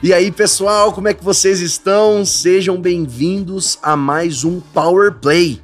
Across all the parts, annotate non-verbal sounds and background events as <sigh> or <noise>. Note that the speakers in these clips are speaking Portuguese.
E aí, pessoal, como é que vocês estão? Sejam bem-vindos a mais um Power Play.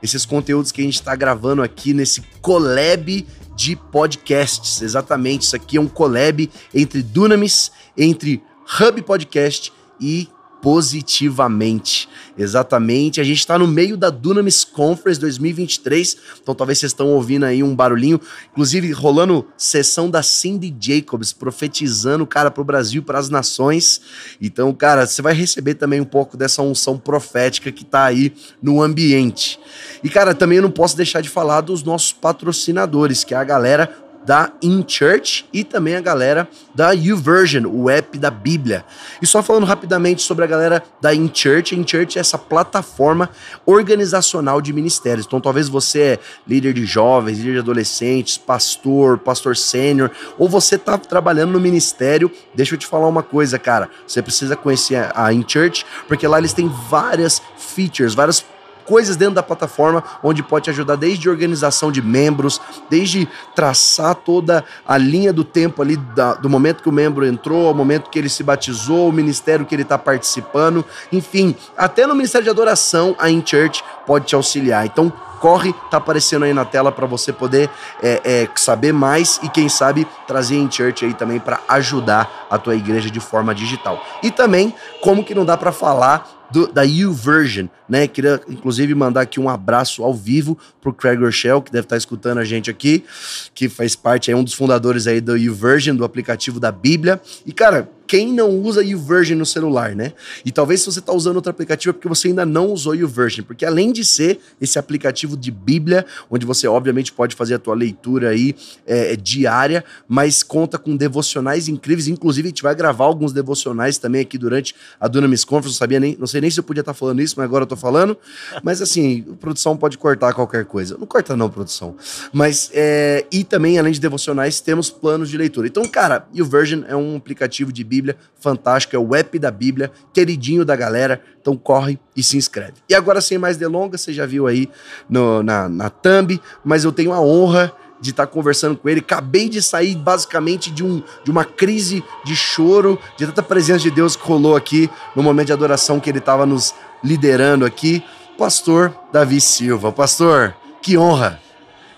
Esses conteúdos que a gente está gravando aqui nesse collab de podcasts. Exatamente, isso aqui é um collab entre Dunamis, entre Hub Podcast e positivamente. Exatamente. A gente está no meio da Dunamis Conference 2023, então talvez vocês estão ouvindo aí um barulhinho, inclusive rolando sessão da Cindy Jacobs, profetizando, cara, para o Brasil, para as nações. Então, cara, você vai receber também um pouco dessa unção profética que está aí no ambiente. E, cara, também eu não posso deixar de falar dos nossos patrocinadores, que é a galera da InChurch e também a galera da YouVersion, o app da Bíblia. E só falando rapidamente sobre a galera da InChurch, a InChurch é essa plataforma organizacional de ministérios. Então talvez você é líder de jovens, líder de adolescentes, pastor, pastor sênior, ou você tá trabalhando no ministério, deixa eu te falar uma coisa, cara, você precisa conhecer a InChurch, porque lá eles têm várias features, várias coisas dentro da plataforma onde pode te ajudar desde organização de membros, desde traçar toda a linha do tempo ali da, do momento que o membro entrou, ao momento que ele se batizou, o ministério que ele está participando, enfim, até no ministério de adoração a InChurch pode te auxiliar. Então corre, tá aparecendo aí na tela para você poder é, é, saber mais e quem sabe trazer em church aí também para ajudar a tua igreja de forma digital. E também como que não dá para falar do, da YouVersion, né? Queria, inclusive, mandar aqui um abraço ao vivo pro Craig Rochelle, que deve estar tá escutando a gente aqui, que faz parte, é um dos fundadores aí do YouVersion, do aplicativo da Bíblia. E, cara, quem não usa YouVersion no celular, né? E talvez se você está usando outro aplicativo é porque você ainda não usou YouVersion, porque além de ser esse aplicativo de Bíblia, onde você obviamente pode fazer a tua leitura aí é, é, diária, mas conta com devocionais incríveis, inclusive a gente vai gravar alguns devocionais também aqui durante a Dunamis Conference, não sabia nem, não sei nem se eu podia estar tá falando isso, mas agora eu tô falando, mas assim, produção pode cortar qualquer coisa, não corta não, produção, mas é, e também além de devocionais temos planos de leitura, então cara, YouVersion é um aplicativo de Bíblia Bíblia, fantástico, é o app da Bíblia, queridinho da galera, então corre e se inscreve. E agora, sem mais delongas, você já viu aí no, na, na thumb, mas eu tenho a honra de estar conversando com ele. Acabei de sair basicamente de, um, de uma crise de choro, de tanta presença de Deus que rolou aqui no momento de adoração que ele estava nos liderando aqui. Pastor Davi Silva. Pastor, que honra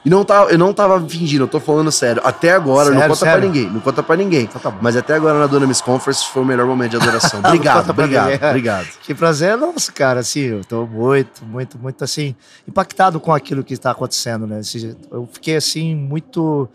e não tava, eu não tava fingindo, eu tô falando sério. Até agora, sério, não conta sério? pra ninguém. Não conta pra ninguém. Então tá Mas até agora na Dona Miss Conference foi o melhor momento de adoração. <laughs> Obrigado, obrigado, obrigado. Que prazer nosso, cara. Assim, eu tô muito, muito, muito assim, impactado com aquilo que está acontecendo, né? Eu fiquei assim, muito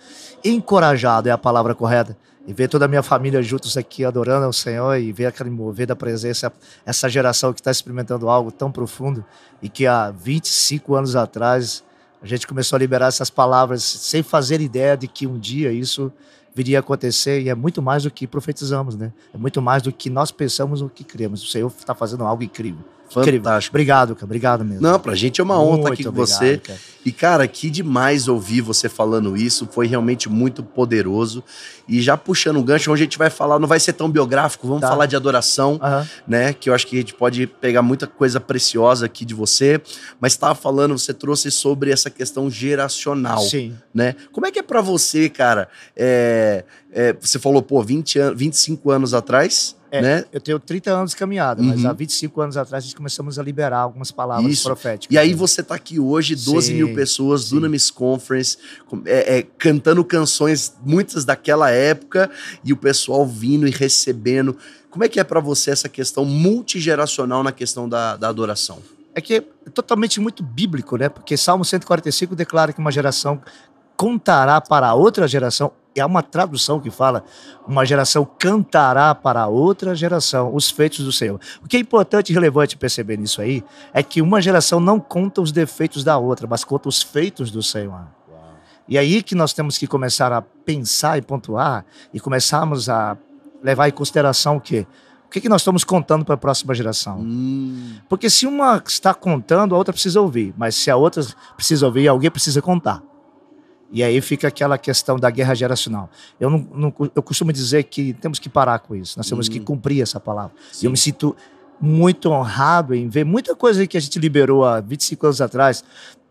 encorajado, é a palavra correta e ver toda a minha família juntos aqui adorando ao Senhor e ver aquele mover da presença, essa geração que está experimentando algo tão profundo e que há 25 anos atrás a gente começou a liberar essas palavras sem fazer ideia de que um dia isso viria a acontecer e é muito mais do que profetizamos, né? É muito mais do que nós pensamos ou que cremos. O Senhor está fazendo algo incrível. Fantástico. Obrigado, cara. Obrigado mesmo. Não, pra gente é uma honra estar aqui com obrigado, você. Cara. E, cara, que demais ouvir você falando isso. Foi realmente muito poderoso. E já puxando um gancho, onde a gente vai falar, não vai ser tão biográfico, vamos tá. falar de adoração, uhum. né? Que eu acho que a gente pode pegar muita coisa preciosa aqui de você. Mas estava falando, você trouxe sobre essa questão geracional. Sim. Né? Como é que é para você, cara? É, é, você falou, pô, 20 an 25 anos atrás é, né? Eu tenho 30 anos de caminhada, uhum. mas há 25 anos atrás a gente começamos a liberar algumas palavras Isso. proféticas. E aí você está aqui hoje, 12 sim, mil pessoas, sim. Dunamis Conference, é, é, cantando canções, muitas daquela época, e o pessoal vindo e recebendo. Como é que é para você essa questão multigeracional na questão da, da adoração? É que é totalmente muito bíblico, né? Porque Salmo 145 declara que uma geração contará para outra geração é uma tradução que fala: uma geração cantará para outra geração os feitos do Senhor. O que é importante e relevante perceber nisso aí é que uma geração não conta os defeitos da outra, mas conta os feitos do Senhor. E aí que nós temos que começar a pensar e pontuar e começarmos a levar em consideração o quê? O que, que nós estamos contando para a próxima geração? Hum. Porque se uma está contando, a outra precisa ouvir. Mas se a outra precisa ouvir, alguém precisa contar. E aí fica aquela questão da guerra geracional. Eu, não, não, eu costumo dizer que temos que parar com isso, nós temos que hum. cumprir essa palavra. Sim. Eu me sinto muito honrado em ver muita coisa que a gente liberou há 25 anos atrás,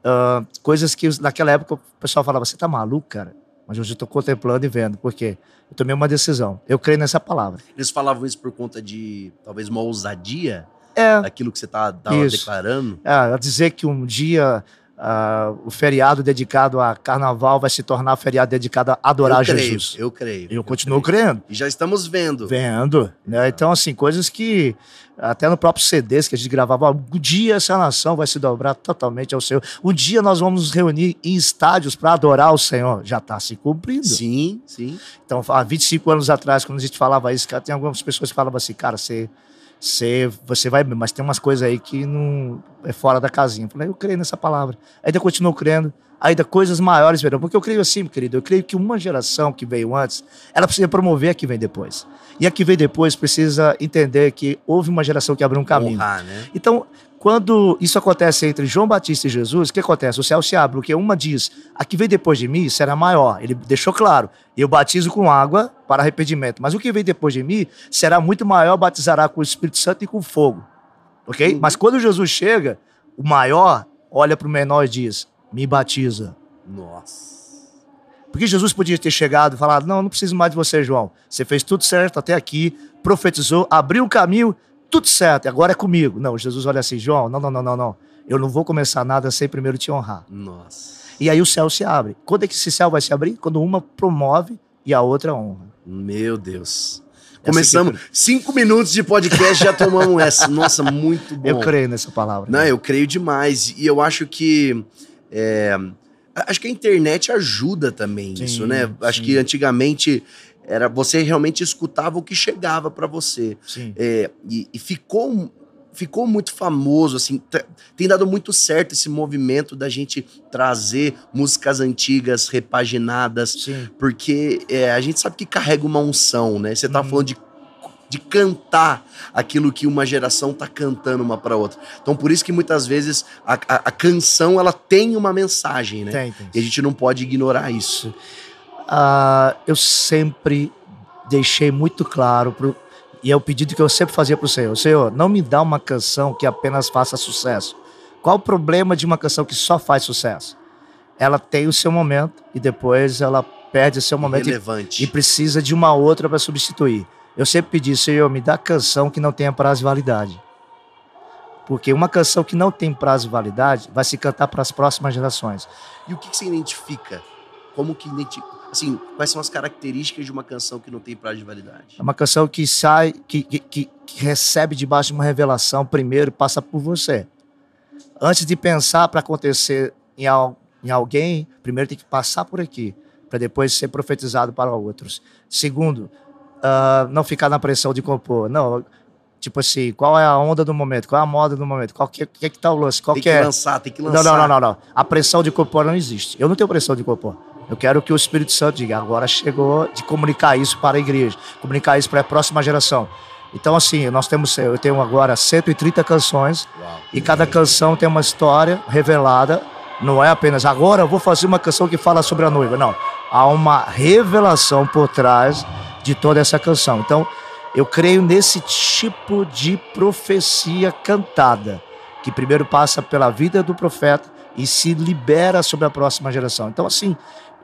uh, coisas que naquela época o pessoal falava: você tá maluco, cara? Mas hoje eu estou contemplando e vendo. Por quê? Eu tomei uma decisão. Eu creio nessa palavra. Eles falavam isso por conta de talvez uma ousadia É, daquilo que você tá, Isso. declarando. é dizer que um dia ah, o feriado dedicado a carnaval vai se tornar feriado dedicado a adorar eu creio, Jesus. Eu creio. Eu, continuo crendo. E já estamos vendo. Vendo. Né? Então, assim, coisas que até no próprio CDs que a gente gravava, ó, um dia essa nação vai se dobrar totalmente ao Senhor. Um dia nós vamos nos reunir em estádios para adorar o Senhor. Já está se cumprindo. Sim, sim. Então, há 25 anos atrás, quando a gente falava isso, cara, tem algumas pessoas que falavam assim, cara, você, você, você vai, mas tem umas coisas aí que não é fora da casinha. Eu falei, eu creio nessa palavra. Ainda continuo crendo, ainda coisas maiores verão. Porque eu creio assim, querido, eu creio que uma geração que veio antes, ela precisa promover a que vem depois. E a que vem depois precisa entender que houve uma geração que abriu um caminho. Honrar, né? Então, quando isso acontece entre João Batista e Jesus, o que acontece? O céu se abre, porque uma diz: a que vem depois de mim será maior. Ele deixou claro: eu batizo com água para arrependimento, mas o que vem depois de mim será muito maior, batizará com o Espírito Santo e com fogo. Ok? Uhum. Mas quando Jesus chega, o maior olha para o menor e diz: me batiza. Nossa. Porque Jesus podia ter chegado e falado: Não, não preciso mais de você, João. Você fez tudo certo até aqui, profetizou, abriu o caminho, tudo certo, agora é comigo. Não, Jesus olha assim: João, não, não, não, não, não. Eu não vou começar nada sem primeiro te honrar. Nossa. E aí o céu se abre. Quando é que esse céu vai se abrir? Quando uma promove e a outra honra. Meu Deus. Começamos cinco minutos de podcast já tomamos <laughs> essa. Nossa, muito bom. Eu creio nessa palavra. Não, eu creio demais. E eu acho que. é, acho que a internet ajuda também Sim, isso, né? Acho sim. que antigamente era você realmente escutava o que chegava pra você. Sim. É, e, e ficou, ficou muito famoso, assim, tem dado muito certo esse movimento da gente trazer músicas antigas, repaginadas, Sim. porque é, a gente sabe que carrega uma unção, né? Você tá Uhum. falando de, de cantar aquilo que uma geração tá cantando uma para outra. Então, por isso que muitas vezes a, a- a canção ela tem uma mensagem, né? Tem, tem. E a gente não pode ignorar isso. Ah, eu sempre deixei muito claro, pro, e é o pedido que eu sempre fazia para o Senhor: Senhor, não me dá uma canção que apenas faça sucesso. Qual o problema de uma canção que só faz sucesso? Ela tem o seu momento e depois ela perde o seu momento e, e precisa de uma outra para substituir. Eu sempre pedi, Senhor, me dá canção que não tenha prazo de validade. Porque uma canção que não tem prazo de validade vai se cantar para as próximas gerações. E o que, que você identifica? Como que identi- Assim, quais são as características de uma canção que não tem prazo de validade? É uma canção que sai, que, que, que- que recebe debaixo de uma revelação primeiro, passa por você. Antes de pensar para acontecer em, al- em alguém, primeiro tem que passar por aqui, para depois ser profetizado para outros. Segundo, ah, não ficar na pressão de compor. Não, tipo assim, qual é a onda do momento? Qual é a moda do momento? Qual que, que, que tá o lance? Qual tem que que é? lançar, tem que Não, lançar. não, não, não, não. A pressão de compor não existe. Eu não tenho pressão de compor. Eu quero que o Espírito Santo diga, agora chegou de comunicar isso para a igreja, comunicar isso para a próxima geração. Então, assim, nós temos, eu tenho agora 130 canções Uau. e cada canção tem uma história revelada. Não é apenas agora eu vou fazer uma canção que fala sobre a noiva. Não. Há uma revelação por trás de toda essa canção. Então, eu creio nesse tipo de profecia cantada, que primeiro passa pela vida do profeta e se libera sobre a próxima geração. Então, assim,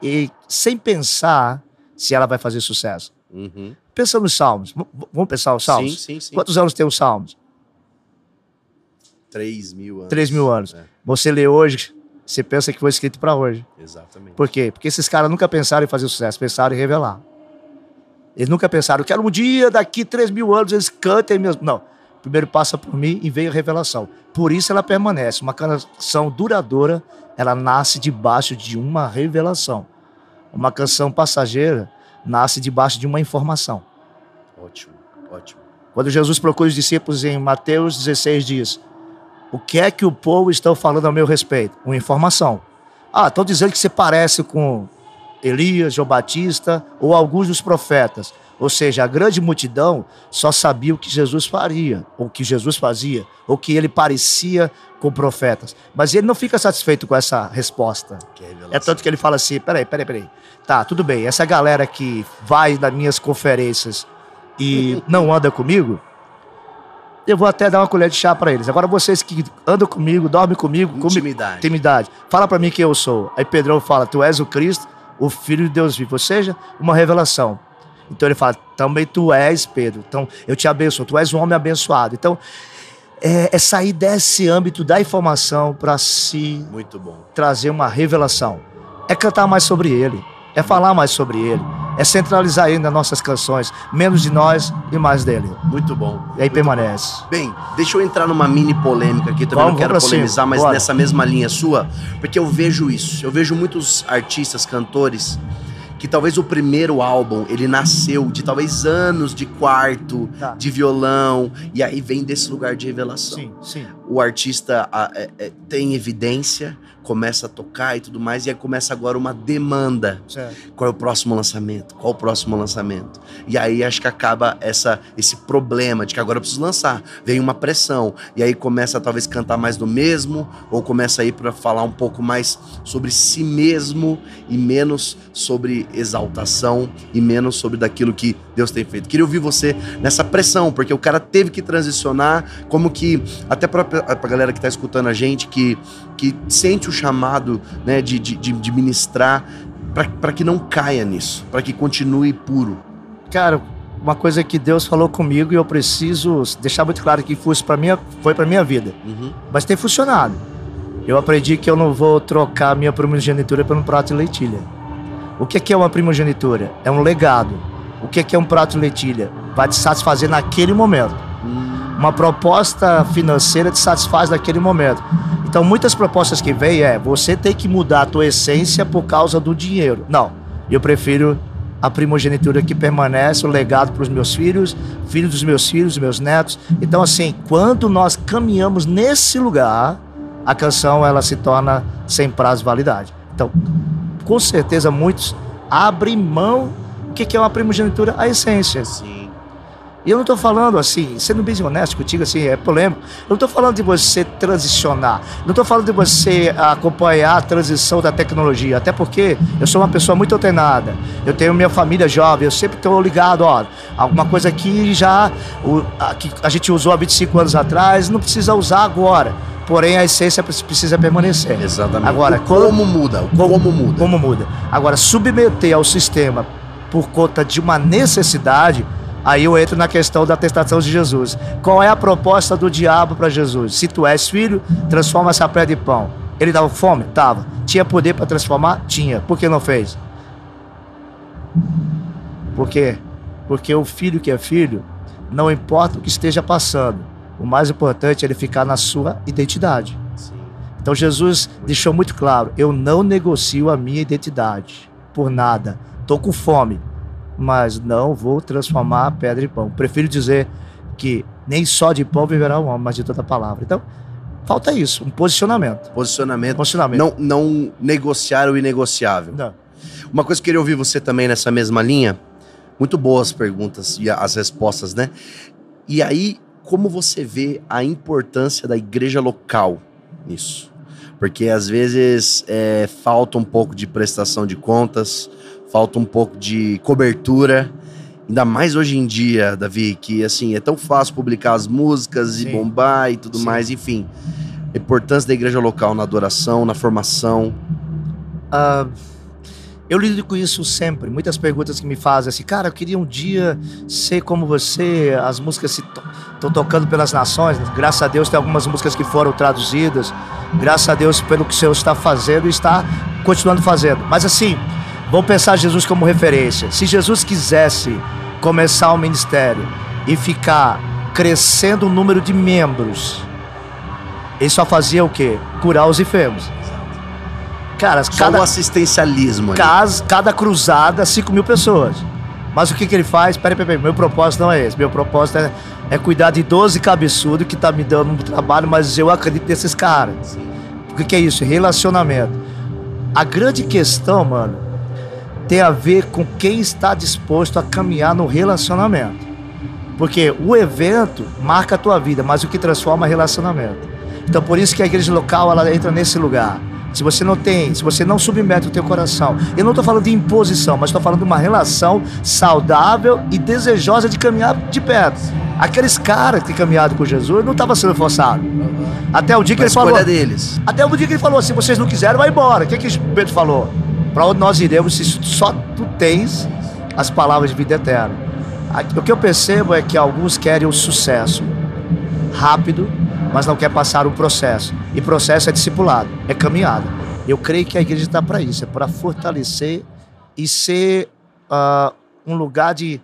e sem pensar se ela vai fazer sucesso. Uhum. Pensa nos salmos. Vamos pensar os salmos? Sim, sim, sim. Quantos anos tem os salmos? 3 mil anos. 3 mil anos. É, Você lê hoje, você pensa que foi escrito para hoje. exatamente. Por quê? Porque esses caras nunca pensaram em fazer sucesso, pensaram em revelar. Eles nunca pensaram, quero um dia, daqui 3 mil anos, eles cantem mesmo. Não. Primeiro passa por mim e veio a revelação. Por isso ela permanece. Uma canção duradoura, ela nasce debaixo de uma revelação. Uma canção passageira nasce debaixo de uma informação. Ótimo, ótimo. Quando Jesus procura os discípulos em Mateus 16, diz: O que é que o povo está falando a meu respeito? Uma informação. Ah, estão dizendo que você parece com Elias, João Batista ou alguns dos profetas. Ou seja, a grande multidão só sabia o que Jesus faria, ou o que Jesus fazia, ou que ele parecia com profetas. Mas ele não fica satisfeito com essa resposta. É tanto que ele fala assim: peraí, peraí, peraí. Tá, tudo bem. Essa galera que vai nas minhas conferências e <laughs> não anda comigo, eu vou até dar uma colher de chá pra eles. Agora vocês que andam comigo, dormem comigo, comigo, Intimidade. intimidade, fala pra mim quem eu sou. Aí Pedrão fala: Tu és o Cristo, o Filho de Deus vivo, ou seja, uma revelação. Então ele fala: também tu és Pedro. Então eu te abençoo, tu és um homem abençoado. Então é, é sair desse âmbito da informação para se bom. trazer uma revelação. É cantar mais sobre ele, é falar mais sobre ele, é centralizar ele nas nossas canções, menos de nós e mais dele. Muito bom. E aí permanece. Bem, deixa eu entrar numa mini polêmica aqui, também Vamos, não quero polemizar, cima, mas bora. nessa mesma linha sua, porque eu vejo isso. Eu vejo muitos artistas, cantores, que talvez o primeiro álbum, ele nasceu de talvez anos de quarto, Tá. de violão, e aí vem desse lugar de revelação. Sim, sim. O artista a, é, é, tem evidência, começa a tocar e tudo mais, e aí começa agora uma demanda. Certo. Qual é o próximo lançamento? Qual o próximo lançamento? E aí acho que acaba essa, esse problema de que agora eu preciso lançar. Vem uma pressão. E aí começa a talvez cantar mais do mesmo, ou começa a ir para falar um pouco mais sobre si mesmo e menos sobre exaltação e menos sobre daquilo que Deus tem feito. Queria ouvir você nessa pressão, porque o cara teve que transicionar, como que, até pra, pra galera que tá escutando a gente, que, que sente o chamado né, de, de, de ministrar, para que não caia nisso, para que continue puro. Cara, uma coisa que Deus falou comigo e eu preciso deixar muito claro que fosse para minha, foi para minha vida, Uhum. mas tem funcionado. Eu aprendi que eu não vou trocar minha primogenitura por um prato de leitilha. O que é que é uma primogenitura? É um legado. O que é que é um prato de leitilha? Vai te satisfazer naquele momento. Uma proposta financeira te satisfaz naquele momento. Então, muitas propostas que vêm é você tem que mudar a tua essência por causa do dinheiro. Não. Eu prefiro a primogenitura que permanece, o legado para os meus filhos, filhos dos meus filhos, meus netos. Então, assim, quando nós caminhamos nesse lugar, a canção ela se torna sem prazo de validade. Então, com certeza, muitos abrem mão. O que é uma primogenitura? A essência. Sim. E eu não estou falando assim, sendo bem honesto contigo, assim, é polêmico. Eu não estou falando de você transicionar. Não estou falando de você acompanhar a transição da tecnologia. Até porque eu sou uma pessoa muito antenada. Eu tenho minha família jovem, eu sempre estou ligado, ó. Alguma coisa que já o, a, que a gente usou há 25 anos atrás, não precisa usar agora. Porém, a essência pre- precisa permanecer. Exatamente. Agora, O como muda? O como, muda? Como muda. Agora, submeter ao sistema por conta de uma necessidade, aí eu entro na questão da testação de Jesus. Qual é a proposta do diabo para Jesus? Se tu és filho, transforma essa pedra em pão. Ele dava fome? Tava. Tinha poder para transformar? Tinha. Por que não fez? Por quê? Porque o filho que é filho, não importa o que esteja passando, o mais importante é ele ficar na sua identidade. Sim. Então Jesus deixou muito claro: eu não negocio a minha identidade por nada. Tô com fome, mas não vou transformar a pedra em pão. Prefiro dizer que nem só de pão viverá o homem, mas de toda palavra. Então, falta isso, um posicionamento. Posicionamento. Posicionamento. Não, não negociar o inegociável. Não. Uma coisa que eu queria ouvir você também nessa mesma linha. Muito boas perguntas e as respostas, né? E aí, como você vê a importância da igreja local nisso? Porque às vezes é, falta um pouco de prestação de contas, falta um pouco de cobertura. Ainda mais hoje em dia, Davi, que assim, é tão fácil publicar as músicas e Sim. bombar e tudo Sim. mais, enfim. A importância da igreja local na adoração, na formação. Ah, eu lido com isso sempre. Muitas perguntas que me fazem assim, cara, eu queria um dia ser como você. As músicas estão tocando pelas nações. Graças a Deus tem algumas músicas que foram traduzidas. Graças a Deus pelo que o Senhor está fazendo e está continuando fazendo. Mas assim, vamos pensar Jesus como referência. Se Jesus quisesse começar o ministério e ficar crescendo o número de membros, ele só fazia o quê? Curar os enfermos. Cara, Só cada, o assistencialismo ali. Cas- cada cruzada, 5 mil pessoas. Mas o que, que ele faz? Peraí, peraí, peraí, meu propósito não é esse. Meu propósito é, é cuidar de 12 cabeçudos que tá me dando um trabalho, mas eu acredito nesses caras. O que, que é isso? Relacionamento. A grande questão, mano, tem a ver com quem está disposto a caminhar no relacionamento. Porque o evento marca a tua vida, mas o que transforma é relacionamento. Então por isso que a igreja local ela entra nesse lugar. Se você não tem, se você não submete o teu coração, eu não estou falando de imposição, mas estou falando de uma relação saudável e desejosa de caminhar de perto. Aqueles caras que caminharam com Jesus não estavam sendo forçados. Até o dia que A ele falou. escolha deles. Até o dia que ele falou assim: vocês não quiseram, vai embora. O que, que Pedro falou? Para onde nós iremos se só tu tens as palavras de vida eterna? O que eu percebo é que alguns querem o sucesso rápido, mas não quer passar o processo. E processo é discipulado, é caminhada. Eu creio que a igreja está para isso, é para fortalecer e ser ah, um lugar de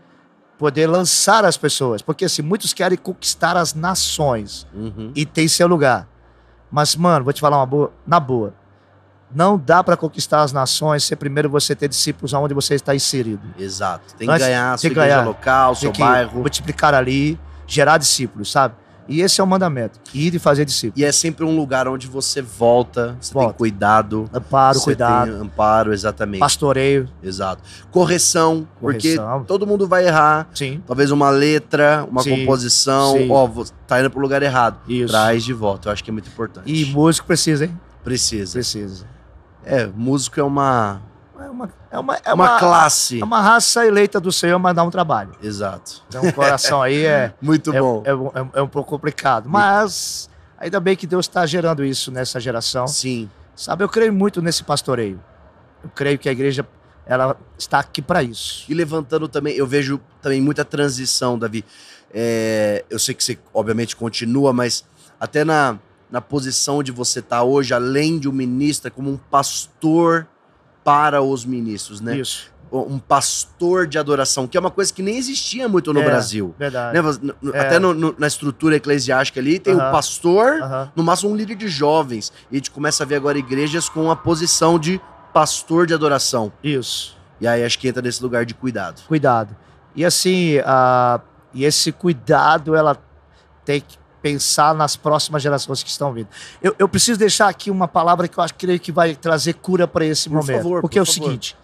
poder lançar as pessoas. Porque assim, muitos querem conquistar as nações Uhum. e tem seu lugar. Mas, mano, vou te falar uma boa, na boa. Não dá para conquistar as nações se primeiro você ter discípulos onde você está inserido. Exato. Tem que Antes- ganhar a sua tem ganhar. local, seu Tem bairro. multiplicar ali, gerar discípulos, sabe? E esse é o mandamento. Ir e fazer discípulos. E é sempre um lugar onde você volta, você tem Volta. cuidado. Amparo, cuidado, Tem amparo, exatamente. pastoreio. Exato. Correção, porque Correção. todo mundo vai errar. Sim, Talvez uma letra, uma Sim, composição. Ó, vo- tá indo pro lugar errado. isso. Traz de volta. Eu acho que é muito importante. E músico precisa, hein? Precisa. Precisa. É, músico é uma, É uma, é uma, é uma, uma, classe. é uma raça eleita do Senhor, mas dá um trabalho. Exato. Então o coração aí é, <laughs> Muito é, bom. é, um- é um- é um pouco complicado. Mas ainda bem que Deus está gerando isso nessa geração. Sim. Sabe, eu creio muito nesse pastoreio. Eu creio que a igreja ela está aqui para isso. E levantando também, eu vejo também muita transição, Davi. É, eu sei que você, obviamente, continua, mas até na, na posição onde você está hoje, além de um ministro, é como um pastor para os ministros, né? Isso, Um pastor de adoração, que é uma coisa que nem existia muito no É. Brasil. verdade. Né? É. Até no- no- na estrutura eclesiástica ali, tem o Aham. pastor, Aham. no máximo um líder de jovens. E a gente começa a ver agora igrejas com a posição de pastor de adoração. Isso, E aí acho que entra nesse lugar de cuidado. cuidado. E assim, a, e esse cuidado ela tem que pensar nas próximas gerações que estão vindo. Eu, eu preciso deixar aqui uma palavra que eu acho creio que vai trazer cura para esse Por momento. favor, porque por é o favor. seguinte.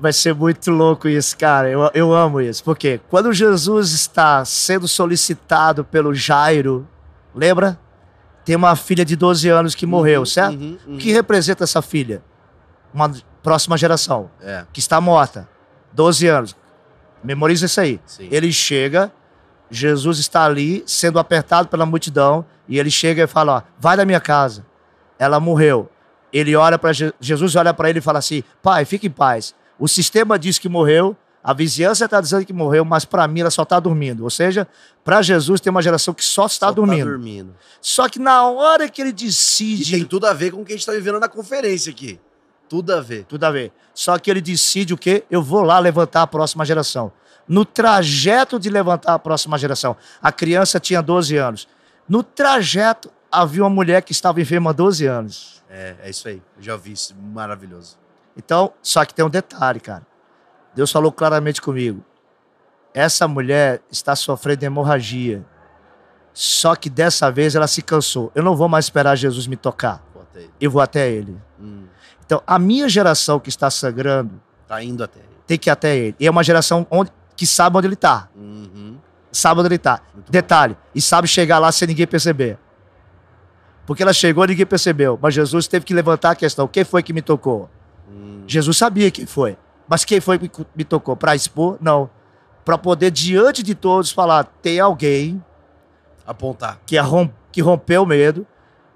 Vai ser muito louco isso, cara. Eu, eu amo isso. Porque quando Jesus está sendo solicitado pelo Jairo, lembra? Tem uma filha de 12 anos que morreu, Uhum, certo? uhum, uhum. O que representa essa filha? Uma próxima geração, É, que está morta. 12 anos. Memoriza isso aí. sim. Ele chega, Jesus está ali, sendo apertado pela multidão, e ele chega e fala: ó, vai da minha casa. Ela morreu. Ele olha para Jesus, olha para ele e fala assim: pai, fique em paz. O sistema diz que morreu, a vizinhança está dizendo que morreu, mas para mim ela só está dormindo. Ou seja, para Jesus tem uma geração que só está Só dormindo. Tá dormindo. Só que na hora que ele E decide. tem tudo a ver com o que a gente tá vivendo na conferência aqui. Tudo a ver. Tudo a ver. Só que ele decide o quê? Eu vou lá levantar a próxima geração. No trajeto de levantar a próxima geração, a criança tinha 12 anos. No trajeto, havia uma mulher que estava enferma há 12 anos. É, é isso aí. Eu já vi isso. Maravilhoso. Então, só que tem um detalhe, cara. Deus falou claramente comigo. Essa mulher está sofrendo hemorragia. Só que dessa vez ela se cansou. Eu não vou mais esperar Jesus me tocar. Aí. Eu vou até ele. Hum, Então, a minha geração que está sangrando tá indo até aí. tem que ir até ele. E é uma geração onde, que sabe onde ele está. Uhum. Sabe onde ele está. Muito bom. Detalhe, e sabe chegar lá sem ninguém perceber. Porque ela chegou e ninguém percebeu. Mas Jesus teve que levantar a questão: quem foi que me tocou? Hum, Jesus sabia quem foi. Mas quem foi que me tocou? Para expor? Não. Para poder, diante de todos, falar: tem alguém apontar. que, arrom- que rompeu o medo,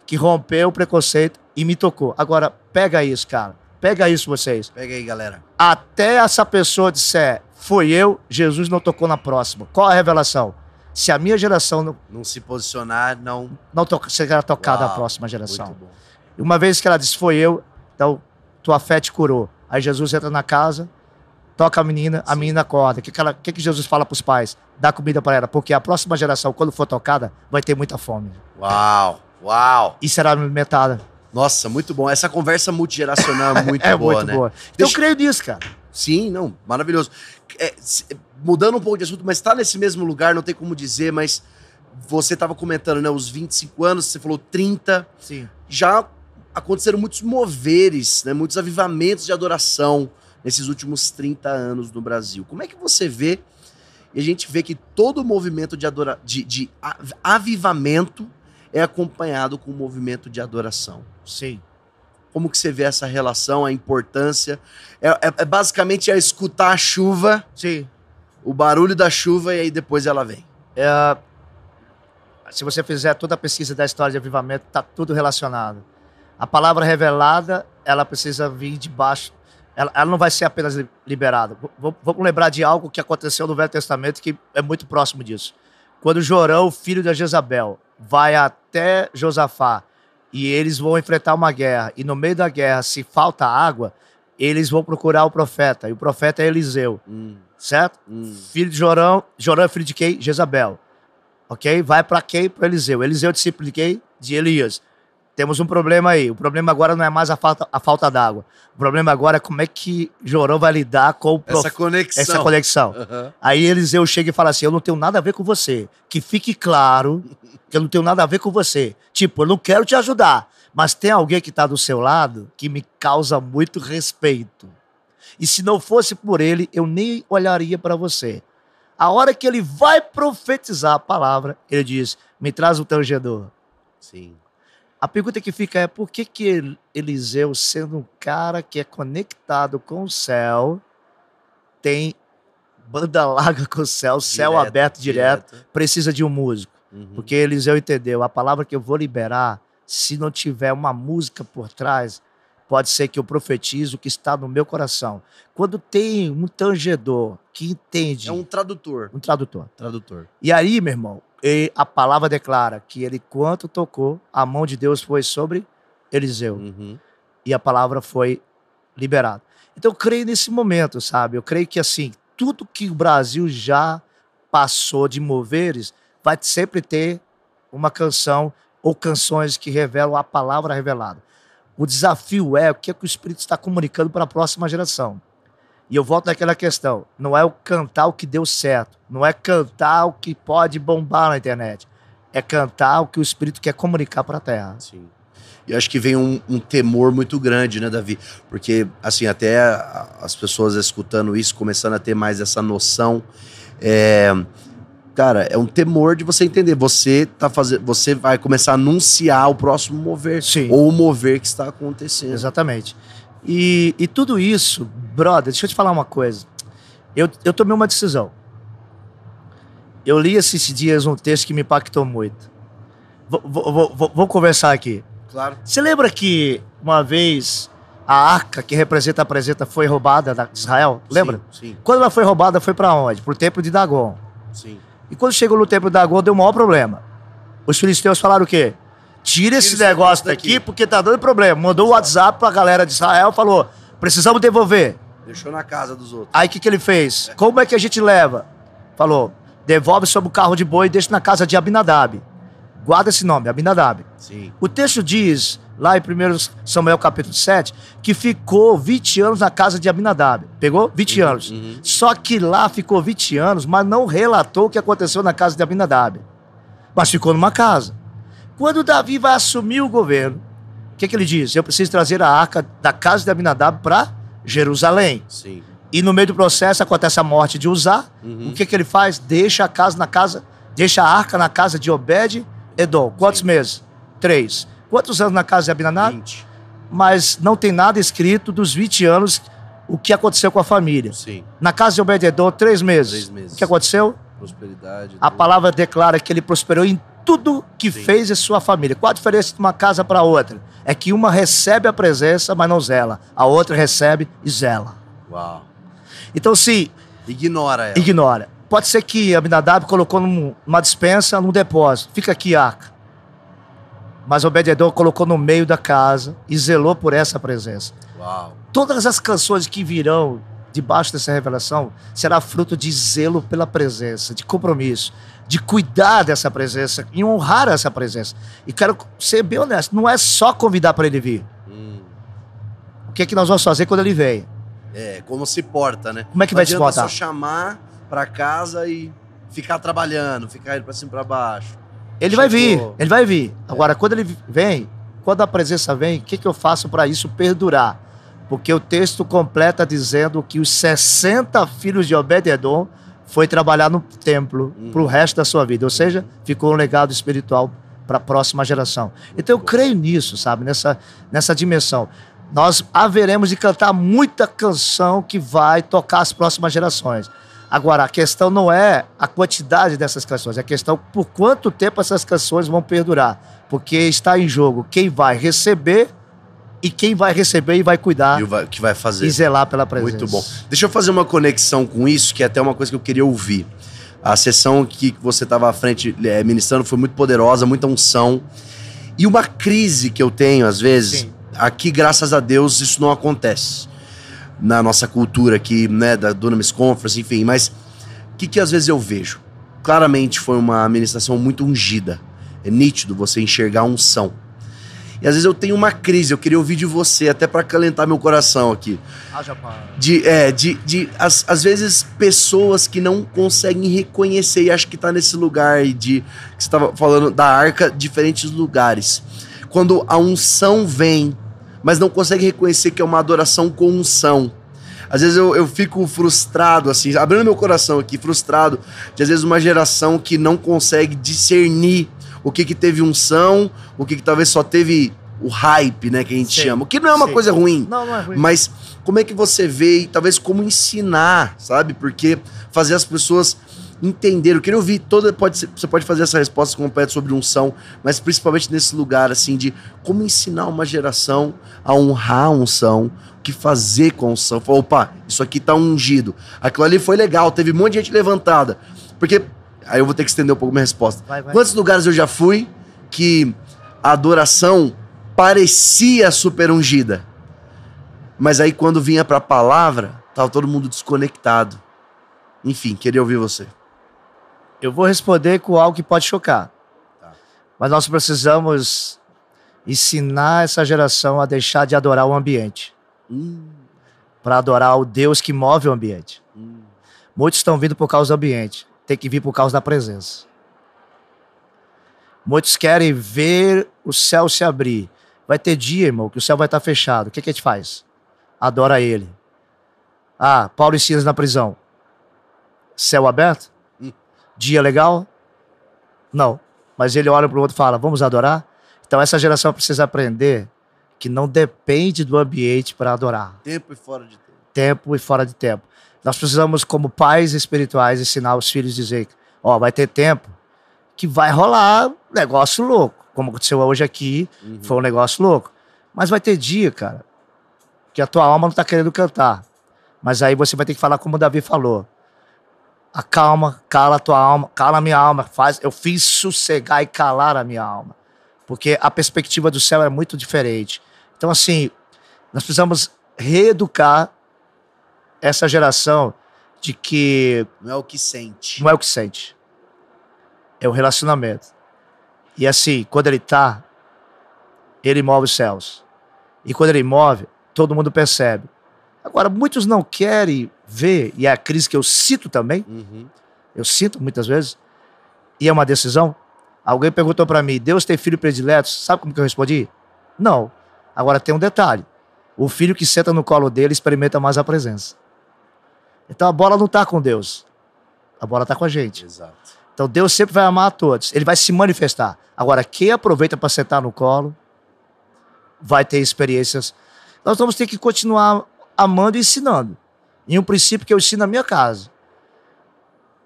que rompeu o preconceito e me tocou. Agora, pega isso, cara. Pega isso, vocês. Pega aí, galera. até essa pessoa disser, foi eu, Jesus não tocou na próxima. Qual a revelação? Se a minha geração não, Não se posicionar, não. não to será tocada Uau, a próxima geração. Uma vez que ela disse, foi eu, então tua fé te curou. Aí Jesus entra na casa, toca a menina, a Sim. menina acorda. O que, que, ela- que, que Jesus fala para os pais? Dá comida para ela, porque a próxima geração, quando for tocada, vai ter muita fome. Uau, uau. E será alimentada. Nossa, muito bom. Essa conversa multigeracional é muito <laughs> é boa, muito né? boa. Deixa- eu creio nisso, cara. Sim, não, maravilhoso. É, mudando um pouco de assunto, mas está nesse mesmo lugar, não tem como dizer, mas você estava comentando, né? Os 25 anos, você falou 30. Sim. Já aconteceram muitos moveres, né, muitos avivamentos de adoração nesses últimos 30 anos no Brasil. Como é que você vê? E a gente vê que todo movimento de, adora, de, de avivamento é acompanhado com um movimento de adoração. Sim. Como que você vê essa relação, a importância? É, é- é basicamente é escutar a chuva, Sim. o barulho da chuva e aí depois ela vem. É, se você fizer toda a pesquisa da história de avivamento, está tudo relacionado. A palavra revelada, ela precisa vir de baixo. Ela, ela não vai ser apenas li- liberada. Vamos lembrar de algo que aconteceu no Velho Testamento que é muito próximo disso. Quando Jorão, filho de Jezabel, vai até Josafá e eles vão enfrentar uma guerra, e no meio da guerra, se falta água, eles vão procurar o profeta, e o profeta é Eliseu, Hum, certo? hum. Filho de Jorão, Jorão é filho de quem? Jezabel. Ok? Vai para quem? Para Eliseu. Eliseu é discípulo de quem? De Elias. Temos um problema aí. O problema agora não é mais a falta, a falta d'água. O problema agora é como é que Jorão vai lidar com o prof... Essa conexão. essa conexão. Aham. Aí Eliseu chega e fala assim: Eu não tenho nada a ver com você. Que fique claro que eu não tenho nada a ver com você. Tipo, eu não quero te ajudar, mas tem alguém que está do seu lado que me causa muito respeito. E se não fosse por ele, eu nem olharia para você. A hora que ele vai profetizar a palavra, ele diz: Me traz o tangedor. Sim. A pergunta que fica é por que, que Eliseu, sendo um cara que é conectado com o céu, tem banda <laughs> larga com o céu, céu Direto, aberto direto, precisa de um músico? Uhum. Porque Eliseu entendeu, a palavra que eu vou liberar, se não tiver uma música por trás, pode ser que eu profetize o que está no meu coração. Quando tem um tangedor que entende, É um tradutor. um tradutor. Tradutor. E aí, meu irmão, e a palavra declara que ele, quanto tocou, a mão de Deus foi sobre Eliseu. Uhum. E a palavra foi liberada. Então, eu creio nesse momento, sabe? Eu creio que, assim, tudo que o Brasil já passou de moveres, vai sempre ter uma canção ou canções que revelam a palavra revelada. O desafio é o que, é que o Espírito está comunicando para a próxima geração. E eu volto naquela questão: não é o cantar o que deu certo, não é cantar o que pode bombar na internet, é cantar o que o Espírito quer comunicar para a terra. Sim. E eu acho que vem um, um temor muito grande, né, Davi? Porque, assim, até as pessoas escutando isso, começando a ter mais essa noção, é, cara, é um temor de você entender. Você tá fazendo, você vai começar a anunciar o próximo mover, Sim. ou o mover que está acontecendo. Exatamente. E, e tudo isso, brother, deixa eu te falar uma coisa. Eu, eu tomei uma decisão. Eu li esses dias um texto que me impactou muito. Vou, vou, vou- vou- conversar aqui. Claro. Você lembra que uma vez a arca que representa a presença foi roubada da- de Israel? Lembra? Sim, Quando ela foi roubada, foi para onde? Pro templo de Dagon. sim. sim. E quando chegou no templo de Dagon, deu o maior problema. Os filisteus falaram o quê? Tira esse negócio daqui. porque tá dando problema. Mandou o WhatsApp pra galera de Israel, falou: precisamos devolver. Deixou na casa dos outros. Aí o que, que ele fez? Como é que a gente leva? Falou: devolve sobre o carro de boi e deixa na casa de Abinadab. Guarda esse nome, Abinadab. Sim. O texto diz, lá em 1 Samuel capítulo 7, que ficou 20 anos na casa de Abinadab. Pegou? 20 anos. uhum. Só que lá ficou 20 anos, mas não relatou o que aconteceu na casa de Abinadab. Mas ficou numa casa. Quando Davi vai assumir o governo, o que, que ele diz? Eu preciso trazer a arca da casa de Abinadab para Jerusalém. Sim. E no meio do processo acontece a morte de Uzá. Uhum. O que, que ele faz? Deixa a casa na casa, deixa a arca na casa de Obed Edom. Quantos Sim. meses? Três. Quantos anos na casa de Abinadab? 20. Mas não tem nada escrito dos 20 anos o que aconteceu com a família. Sim. Na casa de Obed Edom, três meses. Três meses. O que aconteceu? Prosperidade. A tudo. palavra declara que ele prosperou em tudo que Sim. fez em sua família. Qual a diferença de uma casa para outra? É que uma recebe a presença, mas não zela. A outra recebe e zela. Uau. Então, se Ignora ela. ignora. Pode ser que Abinadab colocou num- numa dispensa, num depósito. Fica aqui, a arca. Mas Obed-Edom colocou no meio da casa e zelou por essa presença. Uau. Todas as canções que virão debaixo dessa revelação será fruto de zelo pela presença, de compromisso, de cuidar dessa presença e honrar essa presença. E quero ser bem honesto, não é só convidar para ele vir. Hum. O que é que nós vamos fazer quando ele vem? É, como se porta, né? Como é que Não vai se portar? só chamar pra casa e ficar trabalhando, ficar indo pra cima e pra baixo. Ele vai vir, Chegou. ele vai vir. Agora, quando ele vem, quando a presença vem, o que, que eu faço para isso perdurar? Porque o texto completa dizendo que os 60 filhos de Obed-Edom foi trabalhar no templo Uhum. para o resto da sua vida. Ou seja, ficou um legado espiritual para a próxima geração. Então eu creio nisso, sabe? Nessa, nessa dimensão. Nós haveremos de cantar muita canção que vai tocar as próximas gerações. Agora, a questão não é a quantidade dessas canções, é a questão por quanto tempo essas canções vão perdurar. Porque está em jogo quem vai receber e quem vai receber e vai cuidar E vai- que vai fazer. e zelar pela presença. Muito bom. Deixa eu fazer uma conexão com isso, que é até uma coisa que eu queria ouvir. A sessão que você estava à frente eh, ministrando foi muito poderosa, muita unção. E uma crise que eu tenho, às vezes, Sim. aqui, graças a Deus, isso não acontece. Na nossa cultura aqui, né, da Dunamis Conference, enfim. Mas o que, que às vezes eu vejo? Claramente foi uma ministração muito ungida. É nítido você enxergar a unção. E às vezes eu tenho uma crise, eu queria ouvir de você, até para acalentar meu coração aqui paz. de, é, de, de às, às vezes pessoas que não conseguem reconhecer e acho que tá nesse lugar aí de que você tava falando da arca, diferentes lugares. Quando a unção vem, mas não consegue reconhecer que é uma adoração com unção. Às vezes eu, eu fico frustrado, assim, abrindo meu coração aqui, frustrado, de às vezes uma geração que não consegue discernir o que que teve unção, o que que talvez só teve o hype, né, que a gente chama. O que não é uma coisa ruim. Não, não é ruim. Mas como é que você vê e talvez como ensinar, sabe? Porque fazer as pessoas entenderem. Eu queria ouvir toda. Pode ser- você pode fazer essa resposta completa sobre unção, mas principalmente nesse lugar, assim, de como ensinar uma geração a honrar a unção, o que fazer com a unção. Falar, opa, isso aqui tá ungido. Aquilo ali foi legal, teve um monte de gente levantada. Porque. Aí eu vou ter que estender um pouco minha resposta. Vai, vai. Quantos lugares eu já fui que a adoração parecia super ungida? Mas aí quando vinha pra palavra, tava todo mundo desconectado. Enfim, queria ouvir você. Eu vou responder com algo que pode chocar. Tá. Mas nós precisamos ensinar essa geração a deixar de adorar o ambiente, Hum, para adorar o Deus que move o ambiente. hum. Muitos estão vindo por causa do ambiente, tem que vir por causa da presença. Muitos querem ver o céu se abrir. Vai ter dia, irmão, que o céu vai estar fechado. O que, que a gente faz? Adora ele. Ah, Paulo e Silas na prisão. Céu aberto? Hum. Dia legal? Não. Mas ele olha para o outro e fala: Vamos adorar? Então essa geração precisa aprender que não depende do ambiente para adorar Tempo e fora de tempo. tempo e fora de tempo. Nós precisamos, como pais espirituais, ensinar os filhos a dizer: ó, vai ter tempo que vai rolar negócio louco. Como aconteceu hoje aqui, Uhum. foi um negócio louco. Mas vai ter dia, cara, que a tua alma não tá querendo cantar. Mas aí você vai ter que falar como o Davi falou. Acalma, cala a tua alma, cala a minha alma. Faz, eu fiz sossegar e calar a minha alma. Porque a perspectiva do céu é muito diferente. Então, assim, nós precisamos reeducar essa geração de que Não é o que sente. não é o que sente. É o relacionamento. E assim, quando ele tá, ele move os céus. E quando ele move, todo mundo percebe. Agora, muitos não querem ver, e é a crise que eu cito também, Uhum. eu sinto muitas vezes, e é uma decisão. Alguém perguntou para mim, Deus tem filho predileto? Sabe como que eu respondi? Não. Agora tem um detalhe. O filho que senta no colo dele experimenta mais a presença. Então a bola não tá com Deus. A bola tá com a gente. Exato. Então Deus sempre vai amar a todos. Ele vai se manifestar. Agora, quem aproveita para sentar no colo vai ter experiências. Nós vamos ter que continuar amando e ensinando. E um princípio que eu ensino na minha casa.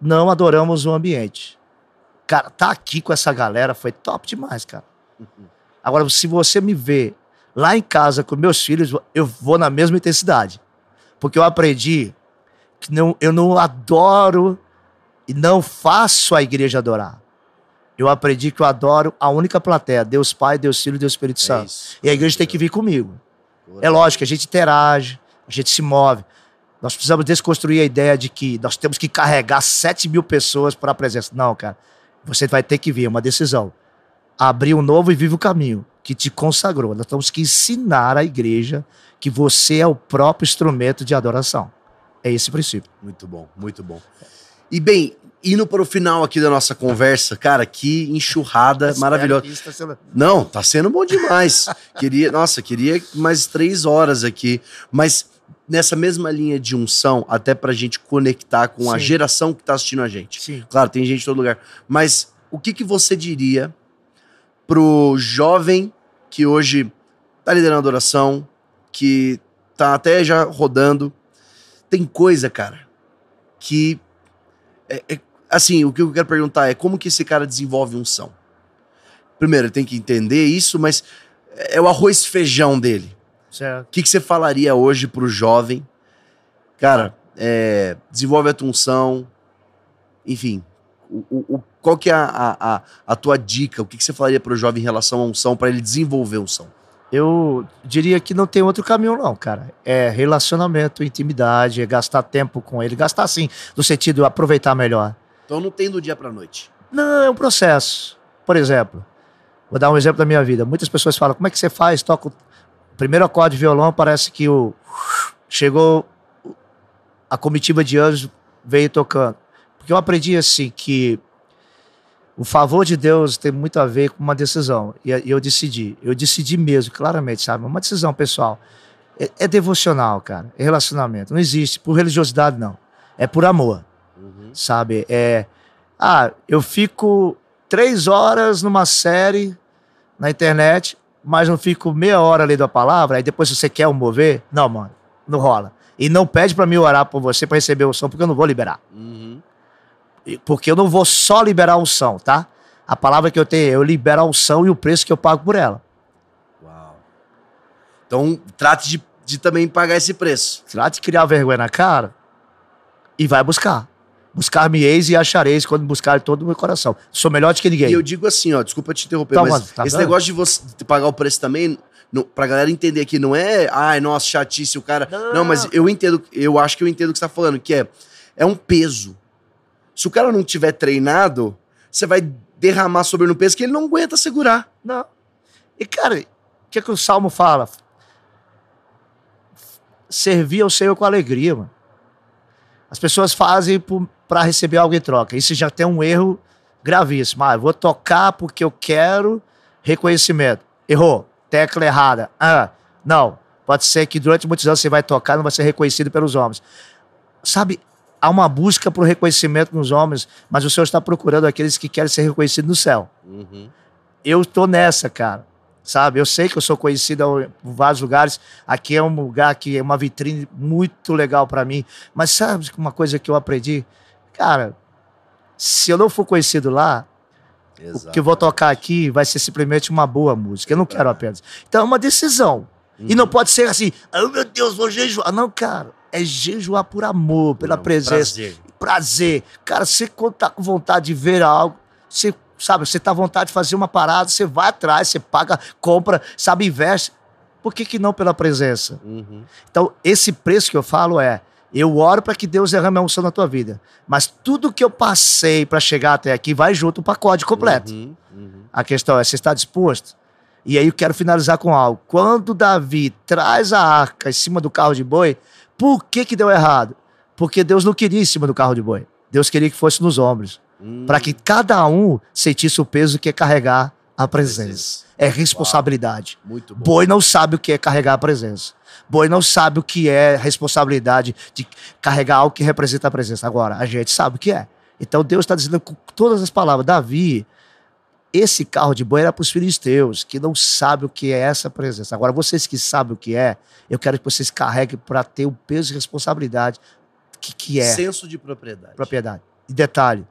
Não adoramos o ambiente. Cara, tá aqui com essa galera foi top demais, cara. Agora, se você me vê lá em casa com meus filhos, eu vou na mesma intensidade. Porque eu aprendi que não, eu não adoro e não faço a igreja adorar. Eu aprendi que eu adoro a única plateia, Deus Pai, Deus Filho e Deus Espírito É Santo. isso. E a igreja tem que vir comigo. É lógico a gente interage, a gente se move. Nós precisamos desconstruir a ideia de que nós temos que carregar 7 mil pessoas para a presença. Não, cara. Você vai ter que vir, é uma decisão. Abrir um novo e vivo caminho que te consagrou. Nós temos que ensinar a igreja que você é o próprio instrumento de adoração. É esse princípio. Muito bom, muito bom. E bem, indo para o final aqui da nossa conversa, cara, que enxurrada maravilhosa. Não, tá sendo bom demais. <laughs> queria, nossa, queria mais três horas aqui, mas nessa mesma linha de unção, até pra gente conectar com a Sim. geração que tá assistindo a gente. Sim. Claro, tem gente em todo lugar. Mas o que, que você diria pro jovem que hoje tá liderando a adoração, que tá até já rodando? Tem coisa, cara, que. é- é- assim, o que eu quero perguntar é como que esse cara desenvolve unção? Primeiro, ele tem que entender isso, mas é o arroz feijão dele. Certo. O que, que você falaria hoje pro jovem? Cara, é, desenvolve a tua unção, enfim. O, o, o- qual que é a, a, a- tua dica? O que, que você falaria pro jovem em relação à unção para ele desenvolver unção? Eu diria que não tem outro caminho, não, cara. É relacionamento, intimidade, é gastar tempo com ele. Gastar, assim, no sentido de aproveitar melhor. Então não tem do dia pra noite. Não, é um processo. Por exemplo, vou dar um exemplo da minha vida. Muitas pessoas falam, como é que você faz? Toca o primeiro acorde de violão, parece que o chegou a comitiva de anjos veio tocando. Porque eu aprendi assim que o favor de Deus tem muito a ver com uma decisão. E eu decidi, eu decidi mesmo, claramente, sabe? Uma decisão pessoal. É, é devocional, cara. É relacionamento. Não existe por religiosidade, não. É por amor sabe? É, ah, eu fico três horas numa série na internet, mas não fico meia hora lendo a palavra, aí depois se você quer o mover, não, mano, não rola. E não pede pra mim orar por você pra receber o som, porque eu não vou liberar. Uhum. Porque eu não vou só liberar o som, tá? A palavra que eu tenho é eu libero a unção e o preço que eu pago por ela. Uau. Então trate de, de também pagar esse preço. Trate de criar vergonha na cara e vai buscar. Buscar-me-eis e achareis quando buscar todo o meu coração. Sou melhor do que ninguém. E eu digo assim, ó, desculpa te interromper, Tá, mas mano, tá esse negócio de você pagar o preço também, não, pra galera entender que não é, ai, nossa, chatice o cara. Não, Não. mas eu entendo, eu acho que eu entendo o que você tá falando, que é, é um peso. Se o cara não tiver treinado, você vai derramar sobre um peso que ele não aguenta segurar. Não. E, cara, o que, é que o Salmo fala? Servir ao Senhor com alegria, mano. As pessoas fazem para receber algo em troca. Isso já tem um erro gravíssimo. Ah, eu vou tocar porque eu quero reconhecimento. Errou. Tecla errada. Ah, não. Pode ser que durante muitos anos você vai tocar não vai ser reconhecido pelos homens. Sabe, há uma busca por reconhecimento nos homens, mas o Senhor está procurando aqueles que querem ser reconhecidos no céu eu tô nessa, cara. Sabe? Eu sei que eu sou conhecido em vários lugares. Aqui é um lugar que é uma vitrine muito legal pra mim. Mas sabe uma coisa que eu aprendi? Cara, se eu não for conhecido lá, o que eu vou tocar aqui vai ser simplesmente uma boa música. Eu não quero apenas. Então é uma decisão. E não pode ser assim, oh meu Deus, vou jejuar. Não, cara. É jejuar por amor, pela Não, presença prazer. prazer. Cara, você quando tá com vontade de ver algo, você, sabe, você tá à vontade de fazer uma parada, você vai atrás, você paga, compra, sabe, investe. Por que, que não pela presença? Uhum. Então, esse preço que eu falo é: eu oro para que Deus derrame a unção na tua vida. Mas tudo que eu passei para chegar até aqui vai junto o pacote completo. Uhum. Uhum. A questão é: você está disposto? E aí eu quero finalizar com algo. Quando Davi traz a arca em cima do carro de boi, por que que deu errado? Porque Deus não queria em cima do carro de boi. Deus queria que fosse nos ombros. Uhum. Para que cada um sentisse o peso que é carregar a presença. É responsabilidade. Boi não sabe o que é carregar a presença. Boi não sabe o que é responsabilidade de carregar algo que representa a presença. Agora, a gente sabe o que é. Então Deus está dizendo com todas as palavras: Davi, esse carro de boi era para os filisteus, que não sabem o que é essa presença. Agora, vocês que sabem o que é, eu quero que vocês carreguem para ter o peso e responsabilidade que, que é Senso de propriedade. propriedade. E detalhe: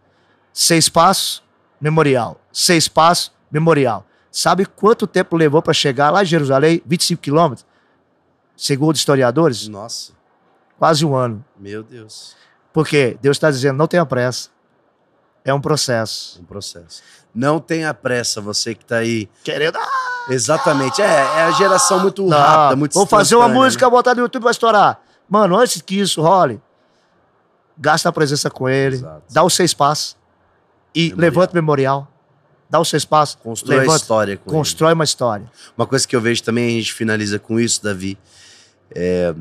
seis passos, memorial. Seis passos, memorial. Sabe quanto tempo levou para chegar lá em Jerusalém? 25 quilômetros? Segundo historiadores, Nossa, quase um ano. meu Deus. Porque Deus está dizendo: não tenha pressa. É um processo. Um processo. Não tenha pressa, você que tá aí. Querendo. Ah, Exatamente. É, é a geração muito não, rápida, muito Vou fazer uma instantânea, música, botar no YouTube vai estourar. Mano, antes que isso role, gasta a presença com ele, Exato. dá os seis passos e Memorial. levanta o memorial. Dá os seis passos, né? Constrói levanta, história com ele. constrói uma história. Uma coisa que eu vejo também, a gente finaliza com isso, Davi, é,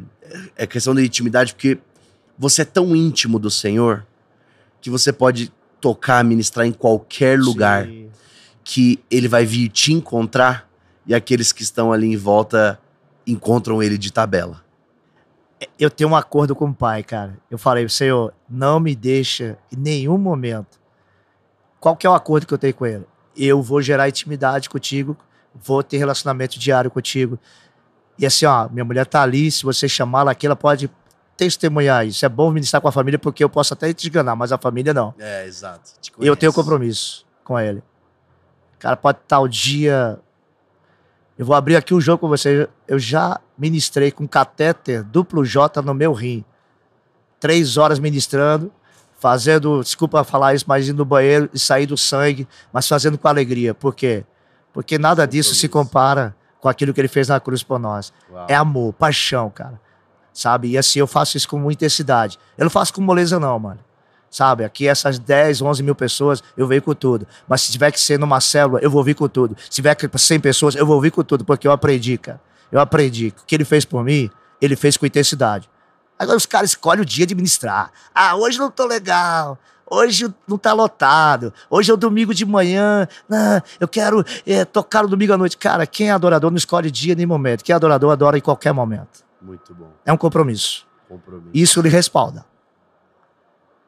é questão da intimidade, porque você é tão íntimo do Senhor que você pode tocar, ministrar em qualquer lugar, Sim. que ele vai vir te encontrar e aqueles que estão ali em volta encontram ele de tabela. Eu tenho um acordo com o pai, cara. Eu falei, Senhor, não me deixa em nenhum momento. Qual que é o acordo que eu tenho com ele? Eu vou gerar intimidade contigo, vou ter relacionamento diário contigo. E assim, ó, minha mulher tá ali, se você chamar ela aqui, ela pode testemunhar isso. É bom ministrar com a família, porque eu posso até te enganar, mas a família não. É, exato. Te Eu tenho compromisso com ele. Cara, pode estar o dia. Eu vou abrir aqui o jogo com você. Eu já ministrei com catéter duplo J no meu rim. Três horas ministrando, fazendo, desculpa falar isso, mas indo no banheiro e sair do sangue, mas fazendo com alegria. Por quê? Porque nada disso se compara com aquilo que ele fez na cruz por nós. Uau. É amor, paixão, cara. Sabe? E assim, eu faço isso com muita intensidade. Eu não faço com moleza, não, mano. Sabe? Aqui, essas 10, 11 mil pessoas, eu venho com tudo. Mas se tiver que ser numa célula, eu vou vir com tudo. Se tiver que ser 100 pessoas, eu vou vir com tudo, porque eu aprendi, cara. Eu aprendi. O que ele fez por mim, ele fez com intensidade. Agora os caras escolhem o dia de ministrar. Ah, hoje não tô legal. Hoje não tá lotado. Hoje é o domingo de manhã. Não, eu quero é, tocar no domingo à noite. Cara, quem é adorador não escolhe dia nem momento. Quem é adorador adora em qualquer momento. Muito bom. É um compromisso. Compromisso. Isso lhe respalda.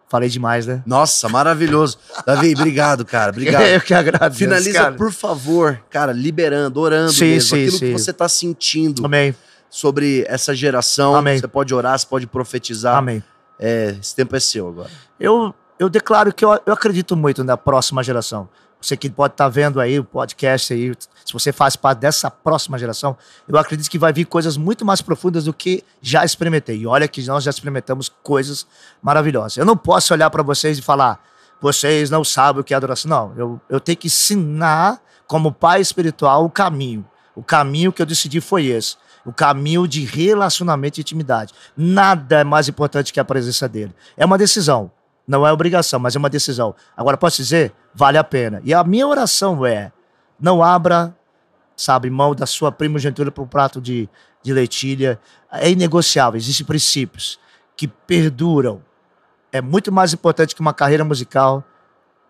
Falei demais, né? Nossa, maravilhoso. Davi, obrigado, cara. Obrigado. <laughs> Eu que agradeço. Finaliza, cara. por favor, cara, liberando, orando Sim, mesmo. sim, aquilo sim. que você tá sentindo Amém. sobre essa geração. Amém. Você pode orar, você pode profetizar. Amém. É, esse tempo é seu agora. Eu, eu declaro que eu, eu acredito muito na próxima geração. Você que pode estar vendo aí o podcast aí, se você faz parte dessa próxima geração, eu acredito que vai vir coisas muito mais profundas do que já experimentei. E olha que nós já experimentamos coisas maravilhosas. Eu não posso olhar para vocês e falar, vocês não sabem o que é adoração. Não, eu, eu tenho que ensinar como pai espiritual o caminho. O caminho que eu decidi foi esse. O caminho de relacionamento e intimidade. Nada é mais importante que a presença dele. É uma decisão. Não é obrigação, mas é uma decisão. Agora, posso dizer? Vale a pena. E a minha oração é: não abra, sabe, mão da sua primogenitura para um prato de, de leitilha. É inegociável. Existem princípios que perduram. É muito mais importante que uma carreira musical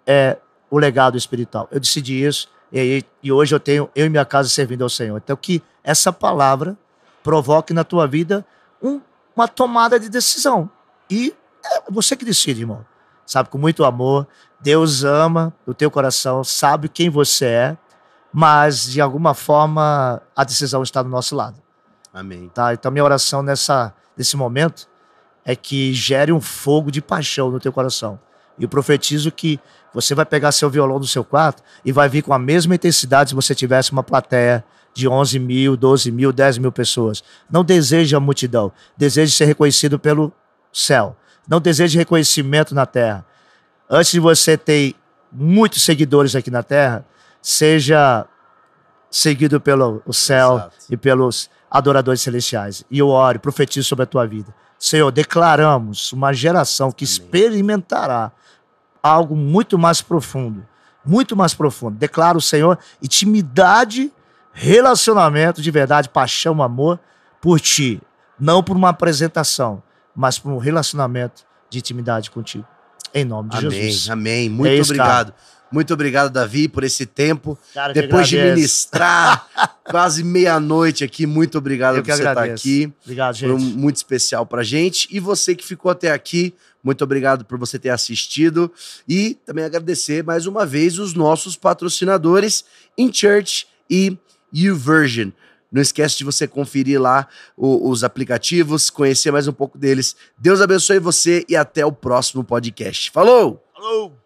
é o legado espiritual. Eu decidi isso e, e hoje eu tenho eu e minha casa servindo ao Senhor. Então que essa palavra provoque na tua vida um- uma tomada de decisão. E é você que decide, irmão. Sabe, com muito amor. Deus ama o teu coração, sabe quem você é, mas de alguma forma a decisão está do nosso lado. Amém. Tá? Então, minha oração nessa, nesse momento é que gere um fogo de paixão no teu coração. E eu profetizo que você vai pegar seu violão do seu quarto e vai vir com a mesma intensidade se você tivesse uma plateia de 11 mil, 12 mil, 10 mil pessoas. Não deseja a multidão, deseja ser reconhecido pelo céu. Não deseja reconhecimento na terra. Antes de você ter muitos seguidores aqui na terra, seja seguido pelo o céu Exato. e pelos adoradores celestiais. E eu oro, profetizo sobre a tua vida. Senhor, declaramos uma geração que Amém. experimentará algo muito mais profundo, muito mais profundo. Declaro, Senhor, intimidade, relacionamento de verdade, paixão, amor por ti, não por uma apresentação, mas por um relacionamento de intimidade contigo. Em nome de Amém, Jesus. amém. Muito É isso, obrigado. Muito obrigado, Davi, por esse tempo. Cara, Depois de ministrar <laughs> quase meia-noite aqui, muito obrigado por você estar agradeço. aqui. Obrigado, Foi um- gente. muito especial pra gente. E você que ficou até aqui, muito obrigado por você ter assistido. E também agradecer mais uma vez os nossos patrocinadores InChurch e YouVersion. Não esquece de você conferir lá o- os aplicativos, conhecer mais um pouco deles. Deus abençoe você e até o próximo podcast. Falou! Falou!